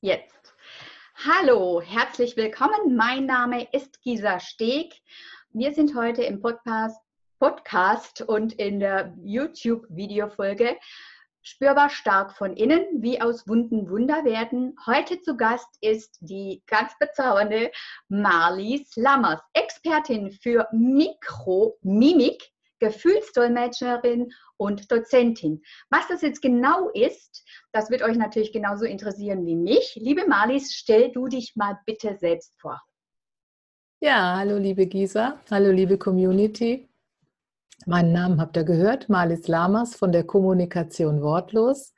Jetzt. Hallo, herzlich willkommen. Mein Name ist Gisa Steg. Wir sind heute im Podcast, Podcast und in der YouTube-Videofolge Spürbar stark von innen, wie aus Wunden Wunder werden. Heute zu Gast ist die ganz bezaubernde Marlies Lammers, Expertin für Mikromimik, Gefühlsdolmetscherin und Dozentin. Was das jetzt genau ist, das wird euch natürlich genauso interessieren wie mich. Liebe Marlies, stell du dich mal bitte selbst vor. Ja, hallo liebe Gisa, hallo liebe Community. Meinen Namen habt ihr gehört, Marlies Lamas von der Kommunikation Wortlos.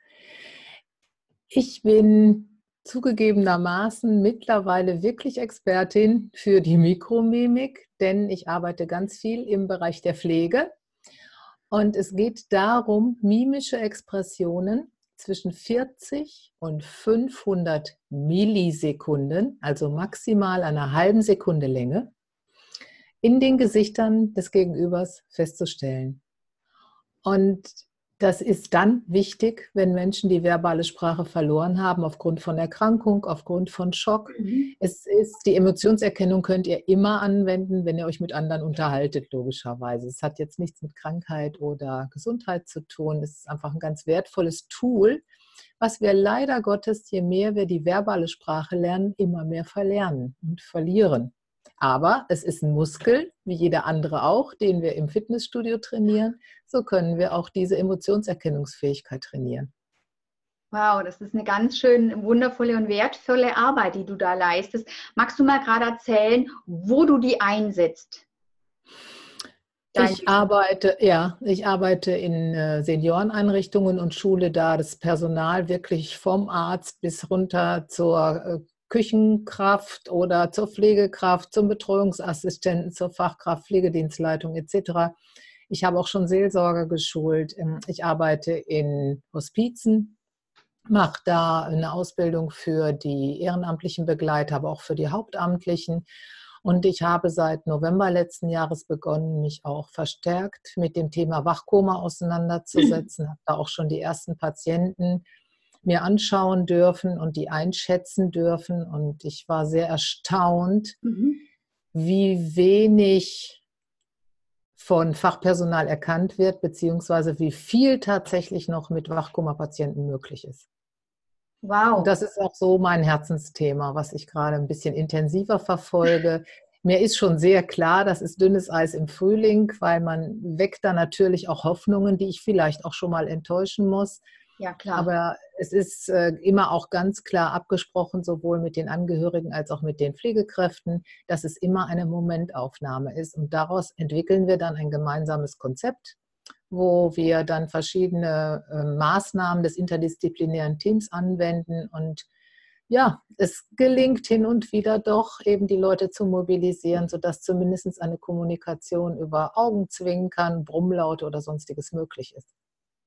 Ich bin zugegebenermaßen mittlerweile wirklich Expertin für die Mikromimik, denn ich arbeite ganz viel im Bereich der Pflege. Und es geht darum, mimische Expressionen zwischen 40 und 500 Millisekunden, also maximal einer halben Sekunde Länge, in den Gesichtern des Gegenübers festzustellen. Und das ist dann wichtig, wenn Menschen die verbale Sprache verloren haben aufgrund von Erkrankung, aufgrund von Schock. Mhm. Es ist die Emotionserkennung könnt ihr immer anwenden, wenn ihr euch mit anderen unterhaltet, logischerweise. Es hat jetzt nichts mit Krankheit oder Gesundheit zu tun. Es ist einfach ein ganz wertvolles Tool, was wir leider Gottes, je mehr wir die verbale Sprache lernen, immer mehr verlernen und verlieren. Aber es ist ein Muskel, wie jeder andere auch, den wir im Fitnessstudio trainieren. So können wir auch diese Emotionserkennungsfähigkeit trainieren. Wow, das ist eine ganz schön wundervolle und wertvolle Arbeit, die du da leistest. Magst du mal gerade erzählen, wo du die einsetzt? ich arbeite, ja, ich arbeite in äh, Senioreneinrichtungen und schule da das Personal wirklich vom Arzt bis runter zur äh, Küchenkraft oder zur Pflegekraft, zum Betreuungsassistenten, zur Fachkraft, Pflegedienstleitung etc. Ich habe auch schon Seelsorger geschult. Ähm, ich arbeite in Hospizen, mache da eine Ausbildung für die ehrenamtlichen Begleiter, aber auch für die Hauptamtlichen. Und ich habe seit November letzten Jahres begonnen, mich auch verstärkt mit dem Thema Wachkoma auseinanderzusetzen. Habe da auch schon die ersten Patienten mir anschauen dürfen und die einschätzen dürfen. Und ich war sehr erstaunt, mhm. wie wenig von Fachpersonal erkannt wird, beziehungsweise wie viel tatsächlich noch mit Wachkoma-Patienten möglich ist. Wow. Und das ist auch so mein Herzensthema, was ich gerade ein bisschen intensiver verfolge. Mir ist schon sehr klar, das ist dünnes Eis im Frühling, weil man weckt da natürlich auch Hoffnungen, die ich vielleicht auch schon mal enttäuschen muss. Ja, klar. Aber es ist äh, immer auch ganz klar abgesprochen, sowohl mit den Angehörigen als auch mit den Pflegekräften, dass es immer eine Momentaufnahme ist. Und daraus entwickeln wir dann ein gemeinsames Konzept, wo wir dann verschiedene äh, Maßnahmen des interdisziplinären Teams anwenden und ja, es gelingt hin und wieder doch, eben die Leute zu mobilisieren, sodass zumindest eine Kommunikation über Augen zwingen kann, Brummlaute oder sonstiges möglich ist.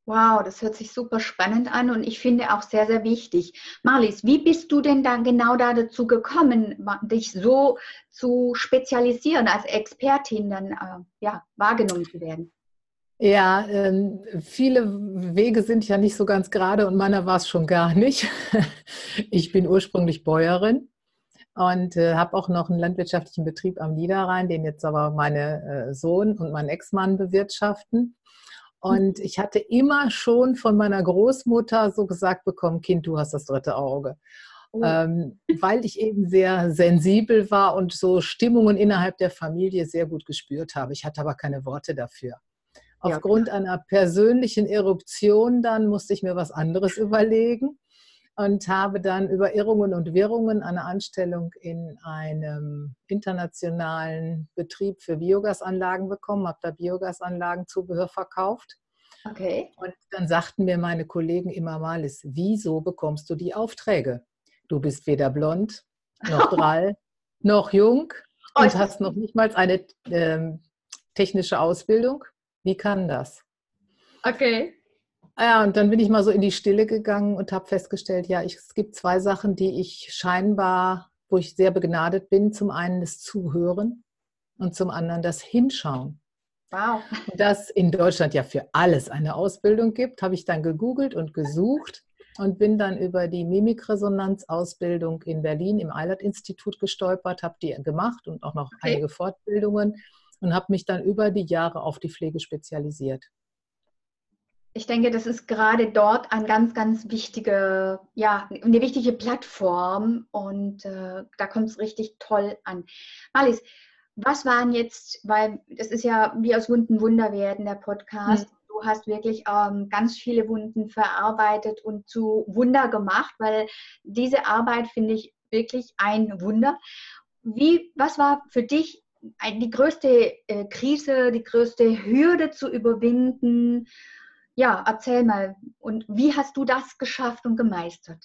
Wow, das hört sich super spannend an und ich finde auch sehr, sehr wichtig. Marlies, wie bist du denn dann genau da dazu gekommen, dich so zu spezialisieren, als Expertin dann äh, ja, wahrgenommen zu werden? Ja, ähm, viele Wege sind ja nicht so ganz gerade und meiner war es schon gar nicht. Ich bin ursprünglich Bäuerin und äh, habe auch noch einen landwirtschaftlichen Betrieb am Niederrhein, den jetzt aber meine äh, Sohn und mein Ex-Mann bewirtschaften. Und ich hatte immer schon von meiner Großmutter so gesagt bekommen, Kind, du hast das dritte Auge. Oh. Ähm, weil ich eben sehr sensibel war und so Stimmungen innerhalb der Familie sehr gut gespürt habe. Ich hatte aber keine Worte dafür. Aufgrund ja. einer persönlichen Eruption dann musste ich mir was anderes überlegen und habe dann über Irrungen und Wirrungen eine Anstellung in einem internationalen Betrieb für Biogasanlagen bekommen, habe da Biogasanlagenzubehör verkauft. Okay. Und dann sagten mir meine Kollegen immer mal, wieso bekommst du die Aufträge? Du bist weder blond, noch drall, noch jung und hast noch nicht mal eine ähm, technische Ausbildung. Wie kann das? Okay. Ja, und dann bin ich mal so in die Stille gegangen und habe festgestellt, ja, ich, es gibt zwei Sachen, die ich scheinbar, wo ich sehr begnadet bin. Zum einen das Zuhören und zum anderen das Hinschauen. Wow. Dass in Deutschland ja für alles eine Ausbildung gibt, habe ich dann gegoogelt und gesucht und bin dann über die Mimikresonanzausbildung in Berlin im Eilert-Institut gestolpert, habe die gemacht und auch noch okay. einige Fortbildungen und habe mich dann über die Jahre auf die Pflege spezialisiert. Ich denke, das ist gerade dort ein ganz, ganz wichtige, ja, eine wichtige Plattform und äh, da kommt es richtig toll an. Malis, was waren jetzt, weil das ist ja wie aus Wunden Wunder werden, der Podcast. Mhm. Du hast wirklich ähm, ganz viele Wunden verarbeitet und zu Wunder gemacht, weil diese Arbeit finde ich wirklich ein Wunder. Wie, was war für dich die größte äh, Krise, die größte Hürde zu überwinden? Ja, erzähl mal. Und wie hast du das geschafft und gemeistert?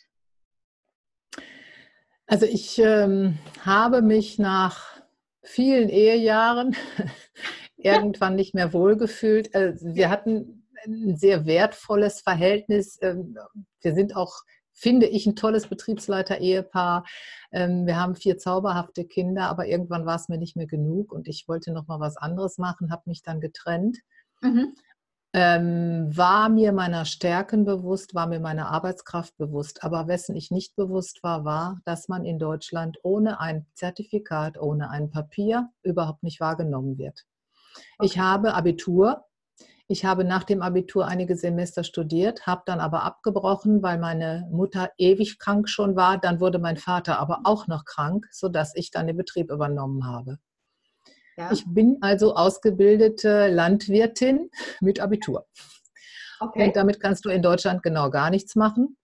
Also ich ähm, habe mich nach vielen Ehejahren irgendwann nicht mehr wohlgefühlt. Also wir hatten ein sehr wertvolles Verhältnis. Ähm, wir sind auch, finde ich, ein tolles Betriebsleiter-Ehepaar. Ähm, wir haben vier zauberhafte Kinder, aber irgendwann war es mir nicht mehr genug und ich wollte noch mal was anderes machen, habe mich dann getrennt. Mhm ähm, war mir meiner Stärken bewusst, war mir meiner Arbeitskraft bewusst. Aber wessen ich nicht bewusst war, war, dass man in Deutschland ohne ein Zertifikat, ohne ein Papier überhaupt nicht wahrgenommen wird. Okay. Ich habe Abitur. Ich habe nach dem Abitur einige Semester studiert, habe dann aber abgebrochen, weil meine Mutter ewig krank schon war. Dann wurde mein Vater aber auch noch krank, sodass ich dann den Betrieb übernommen habe. Ja. Ich bin also ausgebildete Landwirtin mit Abitur. Okay. Und damit kannst du in Deutschland genau gar nichts machen.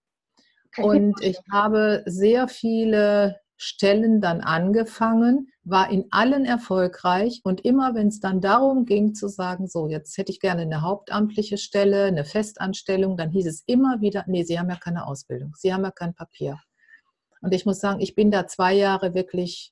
Kann und ich habe sehr viele Stellen dann angefangen, war in allen erfolgreich und immer wenn es dann darum ging zu sagen, so jetzt hätte ich gerne eine hauptamtliche Stelle, eine Festanstellung, dann hieß es immer wieder, nee, Sie haben ja keine Ausbildung, Sie haben ja kein Papier. Und ich muss sagen, ich bin da zwei Jahre wirklich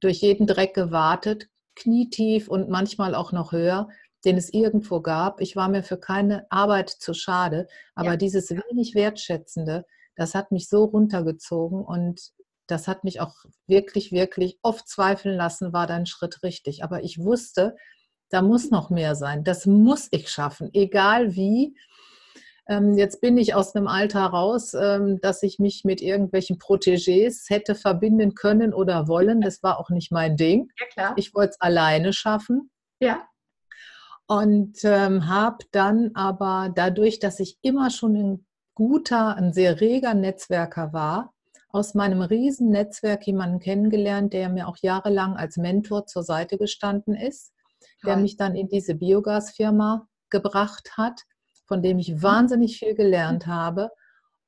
durch jeden Dreck gewartet, knietief und manchmal auch noch höher, den es irgendwo gab. Ich war mir für keine Arbeit zu schade, aber ja. dieses wenig Wertschätzende, das hat mich so runtergezogen und das hat mich auch wirklich, wirklich oft zweifeln lassen, war dein Schritt richtig. Aber ich wusste, da muss noch mehr sein. Das muss ich schaffen, egal wie. Ähm, jetzt bin ich aus einem Alter raus, ähm, dass ich mich mit irgendwelchen Protégés hätte verbinden können oder wollen. Das war auch nicht mein Ding. Ja, klar. Ich wollte es alleine schaffen. Ja. Und ähm, habe dann aber dadurch, dass ich immer schon ein guter, ein sehr reger Netzwerker war, aus meinem riesen Netzwerk jemanden kennengelernt, der mir auch jahrelang als Mentor zur Seite gestanden ist, der mich dann in diese Biogasfirma gebracht hat von dem ich mhm. wahnsinnig viel gelernt habe.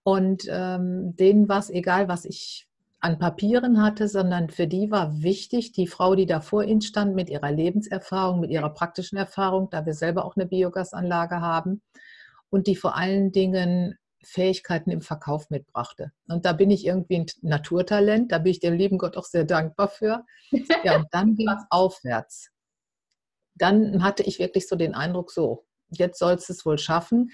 Und ähm, denen war es egal, was ich an Papieren hatte, sondern für die war wichtig, die Frau, die da vor ihnen stand, mit ihrer Lebenserfahrung, mit ihrer praktischen Erfahrung, da wir selber auch eine Biogasanlage haben und die vor allen Dingen Fähigkeiten im Verkauf mitbrachte. Und da bin ich irgendwie ein Naturtalent, da bin ich dem lieben Gott auch sehr dankbar für. Ja, und dann ging es aufwärts. Dann hatte ich wirklich so den Eindruck, so, jetzt sollst du es wohl schaffen.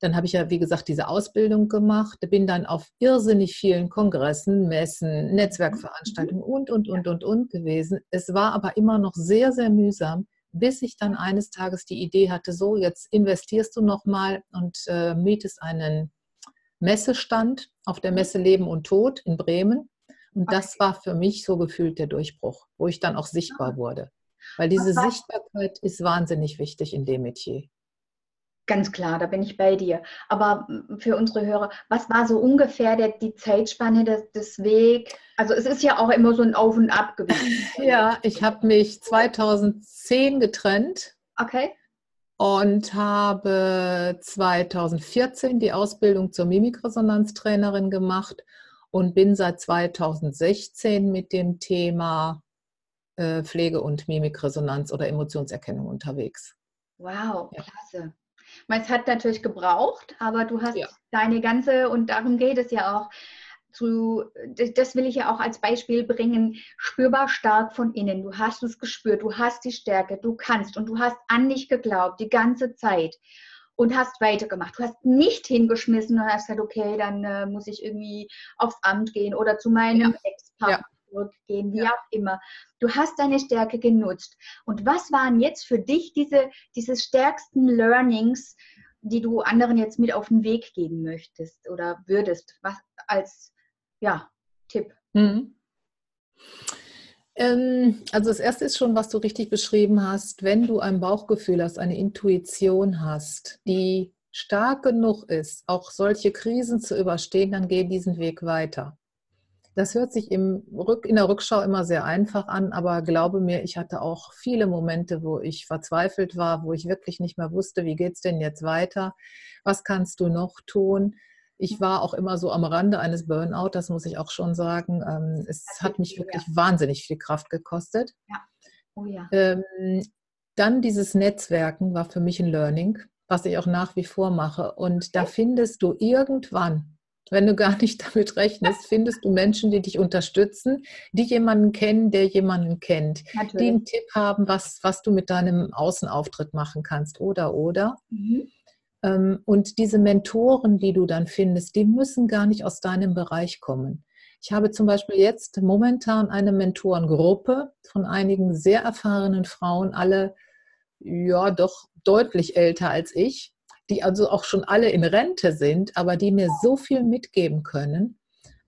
Dann habe ich ja, wie gesagt, diese Ausbildung gemacht, bin dann auf irrsinnig vielen Kongressen, Messen, Netzwerkveranstaltungen und, und, und, und, und gewesen. Es war aber immer noch sehr, sehr mühsam, bis ich dann eines Tages die Idee hatte, so, jetzt investierst du nochmal und äh, mietest einen Messestand auf der Messe Leben und Tod in Bremen. Und das war für mich so gefühlt der Durchbruch, wo ich dann auch sichtbar wurde. Weil diese Sichtbarkeit ist wahnsinnig wichtig in dem Metier. Ganz klar, da bin ich bei dir. Aber für unsere Hörer, was war so ungefähr der, die Zeitspanne des, des Weg? Also es ist ja auch immer so ein Auf und Ab gewesen. ja, ich habe mich 2010 getrennt. Okay. Und habe 2014 die Ausbildung zur Mimikresonanztrainerin gemacht und bin seit 2016 mit dem Thema äh, Pflege und Mimikresonanz oder Emotionserkennung unterwegs. Wow, ja. klasse. Es hat natürlich gebraucht, aber du hast ja. deine ganze, und darum geht es ja auch, zu, das will ich ja auch als Beispiel bringen, spürbar stark von innen. Du hast es gespürt, du hast die Stärke, du kannst und du hast an dich geglaubt die ganze Zeit und hast weitergemacht. Du hast nicht hingeschmissen und hast gesagt, okay, dann äh, muss ich irgendwie aufs Amt gehen oder zu meinem ja. Ex-Partner. Zurückgehen, wie ja. auch immer. Du hast deine Stärke genutzt. Und was waren jetzt für dich diese, diese stärksten Learnings, die du anderen jetzt mit auf den Weg geben möchtest oder würdest, was als ja, Tipp? Mhm. Ähm, also das erste ist schon, was du richtig beschrieben hast. Wenn du ein Bauchgefühl hast, eine Intuition hast, die stark genug ist, auch solche Krisen zu überstehen, dann geh diesen Weg weiter. Das hört sich im Rück, in der Rückschau immer sehr einfach an, aber glaube mir, ich hatte auch viele Momente, wo ich verzweifelt war, wo ich wirklich nicht mehr wusste, wie geht es denn jetzt weiter? Was kannst du noch tun? Ich war auch immer so am Rande eines Burnout, das muss ich auch schon sagen. Ähm, es hat mich wirklich ja. wahnsinnig viel Kraft gekostet. Ja. Oh ja. Ähm, dann dieses Netzwerken war für mich ein Learning, was ich auch nach wie vor mache. Und da findest du irgendwann wenn du gar nicht damit rechnest, findest du Menschen, die dich unterstützen, die jemanden kennen, der jemanden kennt, Natürlich. die einen Tipp haben, was, was du mit deinem Außenauftritt machen kannst oder oder. Mhm. Ähm, und diese Mentoren, die du dann findest, die müssen gar nicht aus deinem Bereich kommen. Ich habe zum Beispiel jetzt momentan eine Mentorengruppe von einigen sehr erfahrenen Frauen, alle ja doch deutlich älter als ich, die also auch schon alle in Rente sind, aber die mir so viel mitgeben können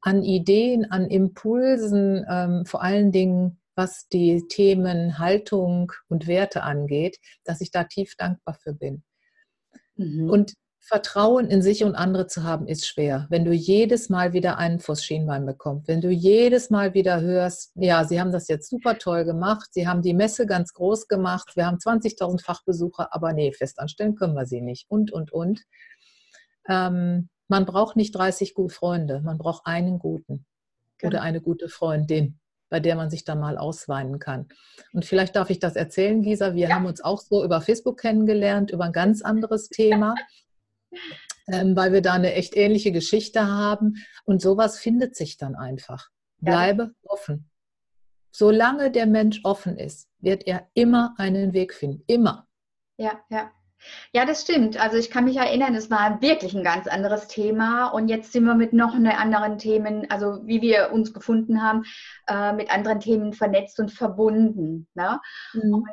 an Ideen, an Impulsen, ähm, vor allen Dingen was die Themen Haltung und Werte angeht, dass ich da tief dankbar für bin. Mhm. Und Vertrauen in sich und andere zu haben, ist schwer. Wenn du jedes Mal wieder einen vors Schienbein bekommst, wenn du jedes Mal wieder hörst, ja, sie haben das jetzt super toll gemacht, sie haben die Messe ganz groß gemacht, wir haben 20.000 Fachbesucher, aber nee, festanstellen können wir sie nicht und, und, und. Ähm, man braucht nicht 30 gute Freunde, man braucht einen guten genau. oder eine gute Freundin, bei der man sich dann mal ausweinen kann. Und vielleicht darf ich das erzählen, Gisa. Wir ja. haben uns auch so über Facebook kennengelernt, über ein ganz anderes Thema ähm, weil wir da eine echt ähnliche Geschichte haben. Und sowas findet sich dann einfach. Bleibe ja. offen. Solange der Mensch offen ist, wird er immer einen Weg finden. Immer. Ja, ja. Ja, das stimmt. Also ich kann mich erinnern, es war wirklich ein ganz anderes Thema und jetzt sind wir mit noch anderen Themen, also wie wir uns gefunden haben, äh, mit anderen Themen vernetzt und verbunden. Ne? Mhm. Und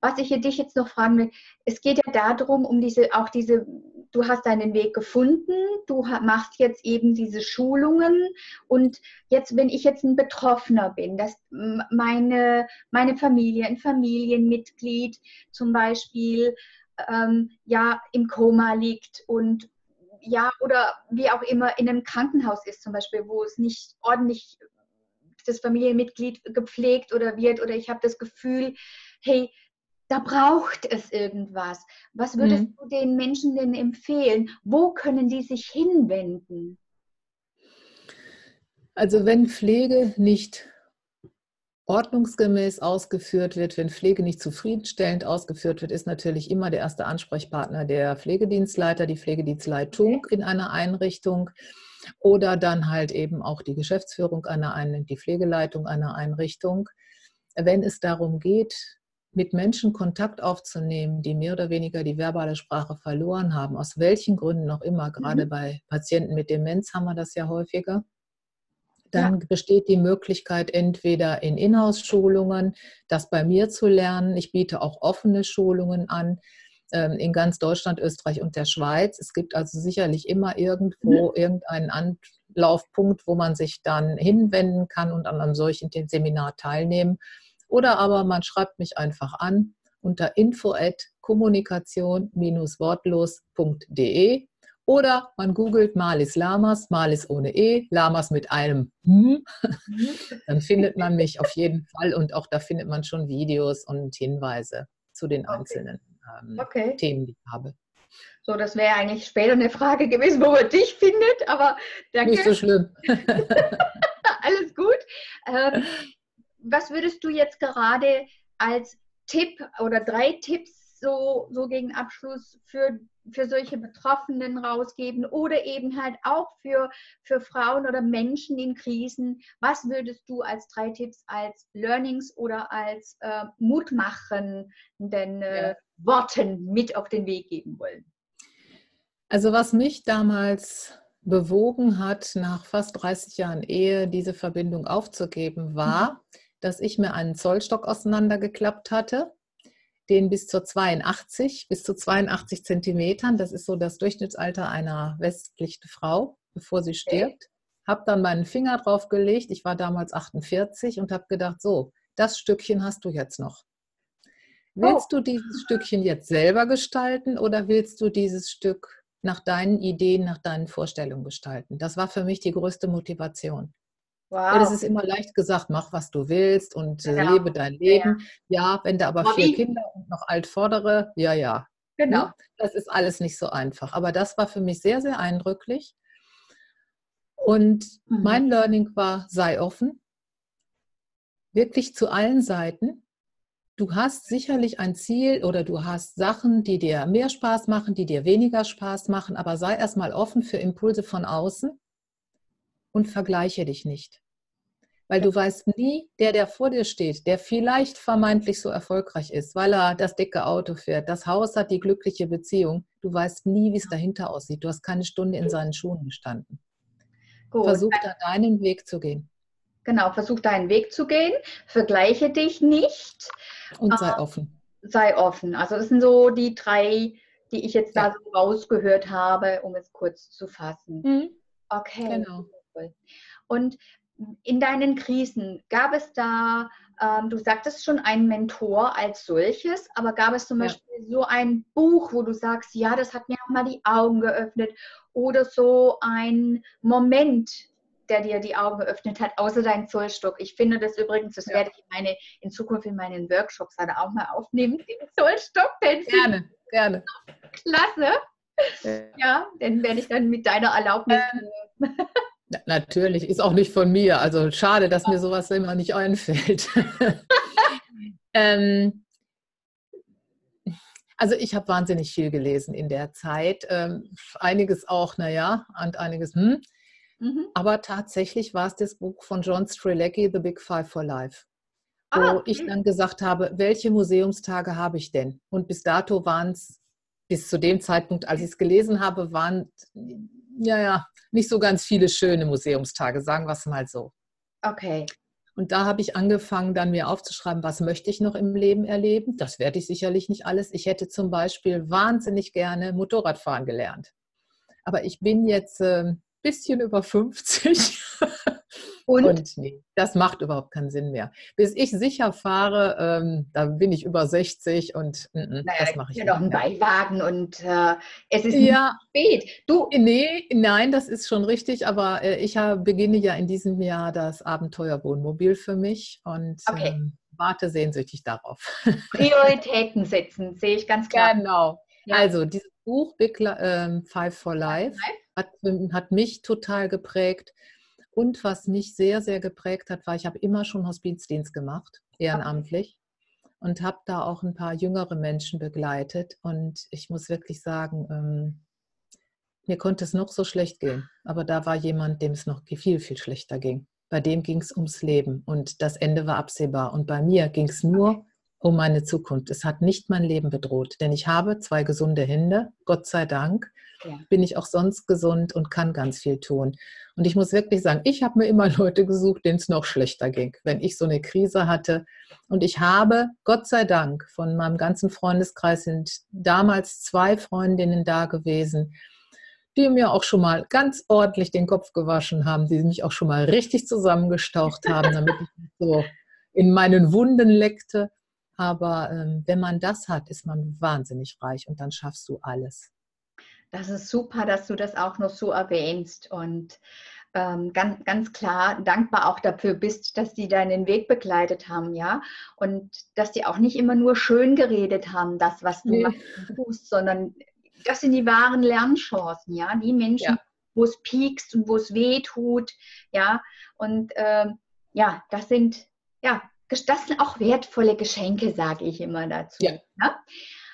was ich hier dich jetzt noch fragen will, es geht ja darum, um diese, auch diese, du hast deinen Weg gefunden, du machst jetzt eben diese Schulungen und jetzt, wenn ich jetzt ein Betroffener bin, dass meine, meine Familie, ein Familienmitglied zum Beispiel, ähm, ja, im Koma liegt und ja, oder wie auch immer in einem Krankenhaus ist zum Beispiel, wo es nicht ordentlich das Familienmitglied gepflegt oder wird oder ich habe das Gefühl, hey, da braucht es irgendwas. Was würdest mhm. du den Menschen denn empfehlen? Wo können die sich hinwenden? Also wenn Pflege nicht ordnungsgemäß ausgeführt wird, wenn Pflege nicht zufriedenstellend ausgeführt wird, ist natürlich immer der erste Ansprechpartner der Pflegedienstleiter, die Pflegedienstleitung in einer Einrichtung oder dann halt eben auch die Geschäftsführung einer Einrichtung, die Pflegeleitung einer Einrichtung. Wenn es darum geht, mit Menschen Kontakt aufzunehmen, die mehr oder weniger die verbale Sprache verloren haben, aus welchen Gründen auch immer, gerade mhm. bei Patienten mit Demenz haben wir das ja häufiger, dann ja. besteht die Möglichkeit, entweder in Inhouse-Schulungen das bei mir zu lernen. Ich biete auch offene Schulungen an ähm, in ganz Deutschland, Österreich und der Schweiz. Es gibt also sicherlich immer irgendwo mhm. irgendeinen Anlaufpunkt, wo man sich dann hinwenden kann und an einem solchen Seminar teilnehmen. Oder aber man schreibt mich einfach an unter info at kommunikation-wortlos.de oder man googelt Malis Lamas, Malis ohne E, Lamas mit einem hm. Dann findet man mich auf jeden Fall und auch da findet man schon Videos und Hinweise zu den einzelnen ähm, okay. Themen, die ich habe. So, das wäre eigentlich später eine Frage gewesen, wo man dich findet, aber danke. Nicht so schlimm. Alles gut. Ähm, was würdest du jetzt gerade als Tipp oder drei Tipps so, so gegen Abschluss für, für solche Betroffenen rausgeben oder eben halt auch für, für Frauen oder Menschen in Krisen? Was würdest du als drei Tipps, als Learnings oder als äh, mutmachenden äh, ja. Worten mit auf den Weg geben wollen? Also was mich damals bewogen hat, nach fast 30 Jahren Ehe diese Verbindung aufzugeben, war, mhm dass ich mir einen Zollstock auseinandergeklappt hatte, den bis zur 82, bis zu 82 Zentimetern. Das ist so das Durchschnittsalter einer westlichen Frau, bevor sie stirbt. Habe dann meinen Finger drauf gelegt. Ich war damals 48 und habe gedacht, so, das Stückchen hast du jetzt noch. Willst oh. du dieses Stückchen jetzt selber gestalten oder willst du dieses Stück nach deinen Ideen, nach deinen Vorstellungen gestalten? Das war für mich die größte Motivation. Wow. Ja, das ist immer leicht gesagt, mach was du willst und äh, genau. lebe dein Leben. Ja, ja wenn du aber vier Kinder und noch alt fordere, ja, ja. Genau. Ne? Das ist alles nicht so einfach. Aber das war für mich sehr, sehr eindrücklich. Und mhm. mein Learning war, sei offen. Wirklich zu allen Seiten. Du hast sicherlich ein Ziel oder du hast Sachen, die dir mehr Spaß machen, die dir weniger Spaß machen, aber sei erstmal offen für Impulse von außen und vergleiche dich nicht. Weil du weißt nie, der, der vor dir steht, der vielleicht vermeintlich so erfolgreich ist, weil er das dicke Auto fährt, das Haus hat, die glückliche Beziehung, du weißt nie, wie es dahinter aussieht. Du hast keine Stunde in seinen Schuhen gestanden. Gut. Versuch da deinen Weg zu gehen. Genau, versuch deinen Weg zu gehen, vergleiche dich nicht. Und sei äh, offen. Sei offen. Also das sind so die drei, die ich jetzt ja. da so rausgehört habe, um es kurz zu fassen. Mhm. Okay. Genau cool. Und in deinen Krisen, gab es da, ähm, du sagtest schon, einen Mentor als solches, aber gab es zum ja. Beispiel so ein Buch, wo du sagst, ja, das hat mir nochmal die Augen geöffnet oder so ein Moment, der dir die Augen geöffnet hat, außer dein Zollstock. Ich finde das übrigens, das ja. werde ich meine, in Zukunft in meinen Workshops dann auch mal aufnehmen, den Zollstock. Gerne, gerne. Klasse. Ja. ja, den werde ich dann mit deiner Erlaubnis. Ähm, Natürlich, ist auch nicht von mir. Also schade, dass mir sowas immer nicht einfällt. ähm, also ich habe wahnsinnig viel gelesen in der Zeit. Ähm, einiges auch, naja, und einiges, hm. Mhm. Aber tatsächlich war es das Buch von John Strelecki, The Big Five for Life. Wo ah, ich dann gesagt habe, welche Museumstage habe ich denn? Und bis dato waren es, bis zu dem Zeitpunkt, als ich es gelesen habe, waren ja, ja, nicht so ganz viele schöne Museumstage, sagen wir es mal so. Okay. Und da habe ich angefangen, dann mir aufzuschreiben, was möchte ich noch im Leben erleben. Das werde ich sicherlich nicht alles. Ich hätte zum Beispiel wahnsinnig gerne Motorradfahren gelernt. Aber ich bin jetzt ein äh, bisschen über 50 Und? Und nee, das macht überhaupt keinen Sinn mehr. Bis ich sicher fahre, ähm, da bin ich über 60 und mm, mm, naja, das mache ich ja noch einen Beiwagen und äh, es ist ja, spät. Du? Nee, nein, das ist schon richtig, aber äh, ich hab, beginne ja in diesem Jahr das Abenteuerwohnmobil für mich und okay. ähm, warte sehnsüchtig darauf. Prioritäten setzen, sehe ich ganz klar. Genau. Ja. Also dieses Buch Big, ähm, Five for Life hat, hat mich total geprägt und was mich sehr, sehr geprägt hat, war, ich habe immer schon Hospizdienst gemacht, ehrenamtlich. Und habe da auch ein paar jüngere Menschen begleitet. Und ich muss wirklich sagen, ähm, mir konnte es noch so schlecht gehen. Aber da war jemand, dem es noch viel, viel schlechter ging. Bei dem ging es ums Leben und das Ende war absehbar. Und bei mir ging es nur um meine Zukunft. Es hat nicht mein Leben bedroht, denn ich habe zwei gesunde Hände, Gott sei Dank ja. bin ich auch sonst gesund und kann ganz viel tun. Und ich muss wirklich sagen, ich habe mir immer Leute gesucht, denen es noch schlechter ging, wenn ich so eine Krise hatte. Und ich habe, Gott sei Dank, von meinem ganzen Freundeskreis sind damals zwei Freundinnen da gewesen, die mir auch schon mal ganz ordentlich den Kopf gewaschen haben, die mich auch schon mal richtig zusammengestaucht haben, damit ich so in meinen Wunden leckte. Aber ähm, wenn man das hat, ist man wahnsinnig reich und dann schaffst du alles. Das ist super, dass du das auch noch so erwähnst und ähm, ganz, ganz klar dankbar auch dafür bist, dass die deinen Weg begleitet haben, ja. Und dass die auch nicht immer nur schön geredet haben, das, was du nee. tust, sondern das sind die wahren Lernchancen, ja. Die Menschen, ja. wo es piekst und wo es weh tut, ja. Und ähm, ja, das sind, ja, das sind auch wertvolle Geschenke, sage ich immer dazu. Ja. ja.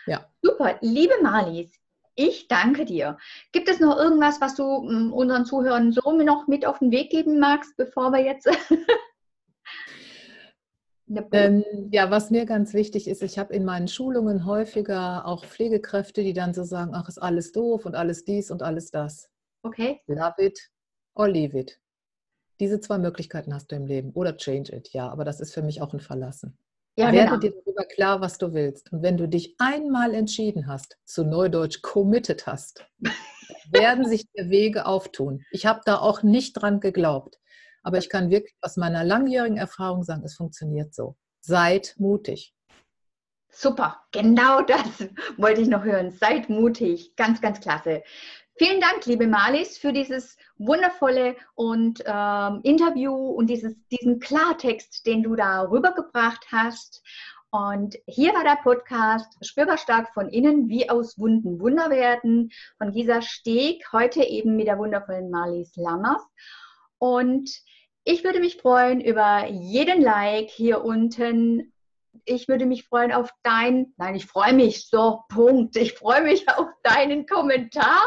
ja. Super, liebe Marlies, ich danke dir. Gibt es noch irgendwas, was du mm, unseren Zuhörern so noch mit auf den Weg geben magst, bevor wir jetzt. ähm, ja, was mir ganz wichtig ist, ich habe in meinen Schulungen häufiger auch Pflegekräfte, die dann so sagen, ach, ist alles doof und alles dies und alles das. Okay. Love it or leave it. Diese zwei Möglichkeiten hast du im Leben. Oder change it, ja, aber das ist für mich auch ein Verlassen. Ja, Werde genau. dir darüber klar, was du willst. Und wenn du dich einmal entschieden hast, zu Neudeutsch committed hast, werden sich der Wege auftun. Ich habe da auch nicht dran geglaubt. Aber ich kann wirklich aus meiner langjährigen Erfahrung sagen, es funktioniert so. Seid mutig. Super, genau das wollte ich noch hören. Seid mutig, ganz, ganz klasse. Vielen Dank, liebe Malis, für dieses wundervolle und ähm, Interview und dieses, diesen Klartext, den du da rübergebracht hast. Und hier war der Podcast Spürbar stark von innen, wie aus Wunden Wunder werden, von Gisa Steg, heute eben mit der wundervollen Marlies Lammers. Und ich würde mich freuen über jeden Like hier unten. Ich würde mich freuen auf dein, nein, ich freue mich, so, Punkt. Ich freue mich auf deinen Kommentar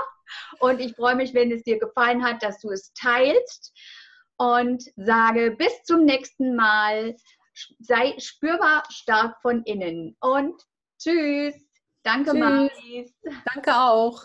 und ich freue mich, wenn es dir gefallen hat, dass du es teilst und sage bis zum nächsten Mal. Sei spürbar stark von innen und tschüss. Danke, Tschüss. Maris. Danke auch.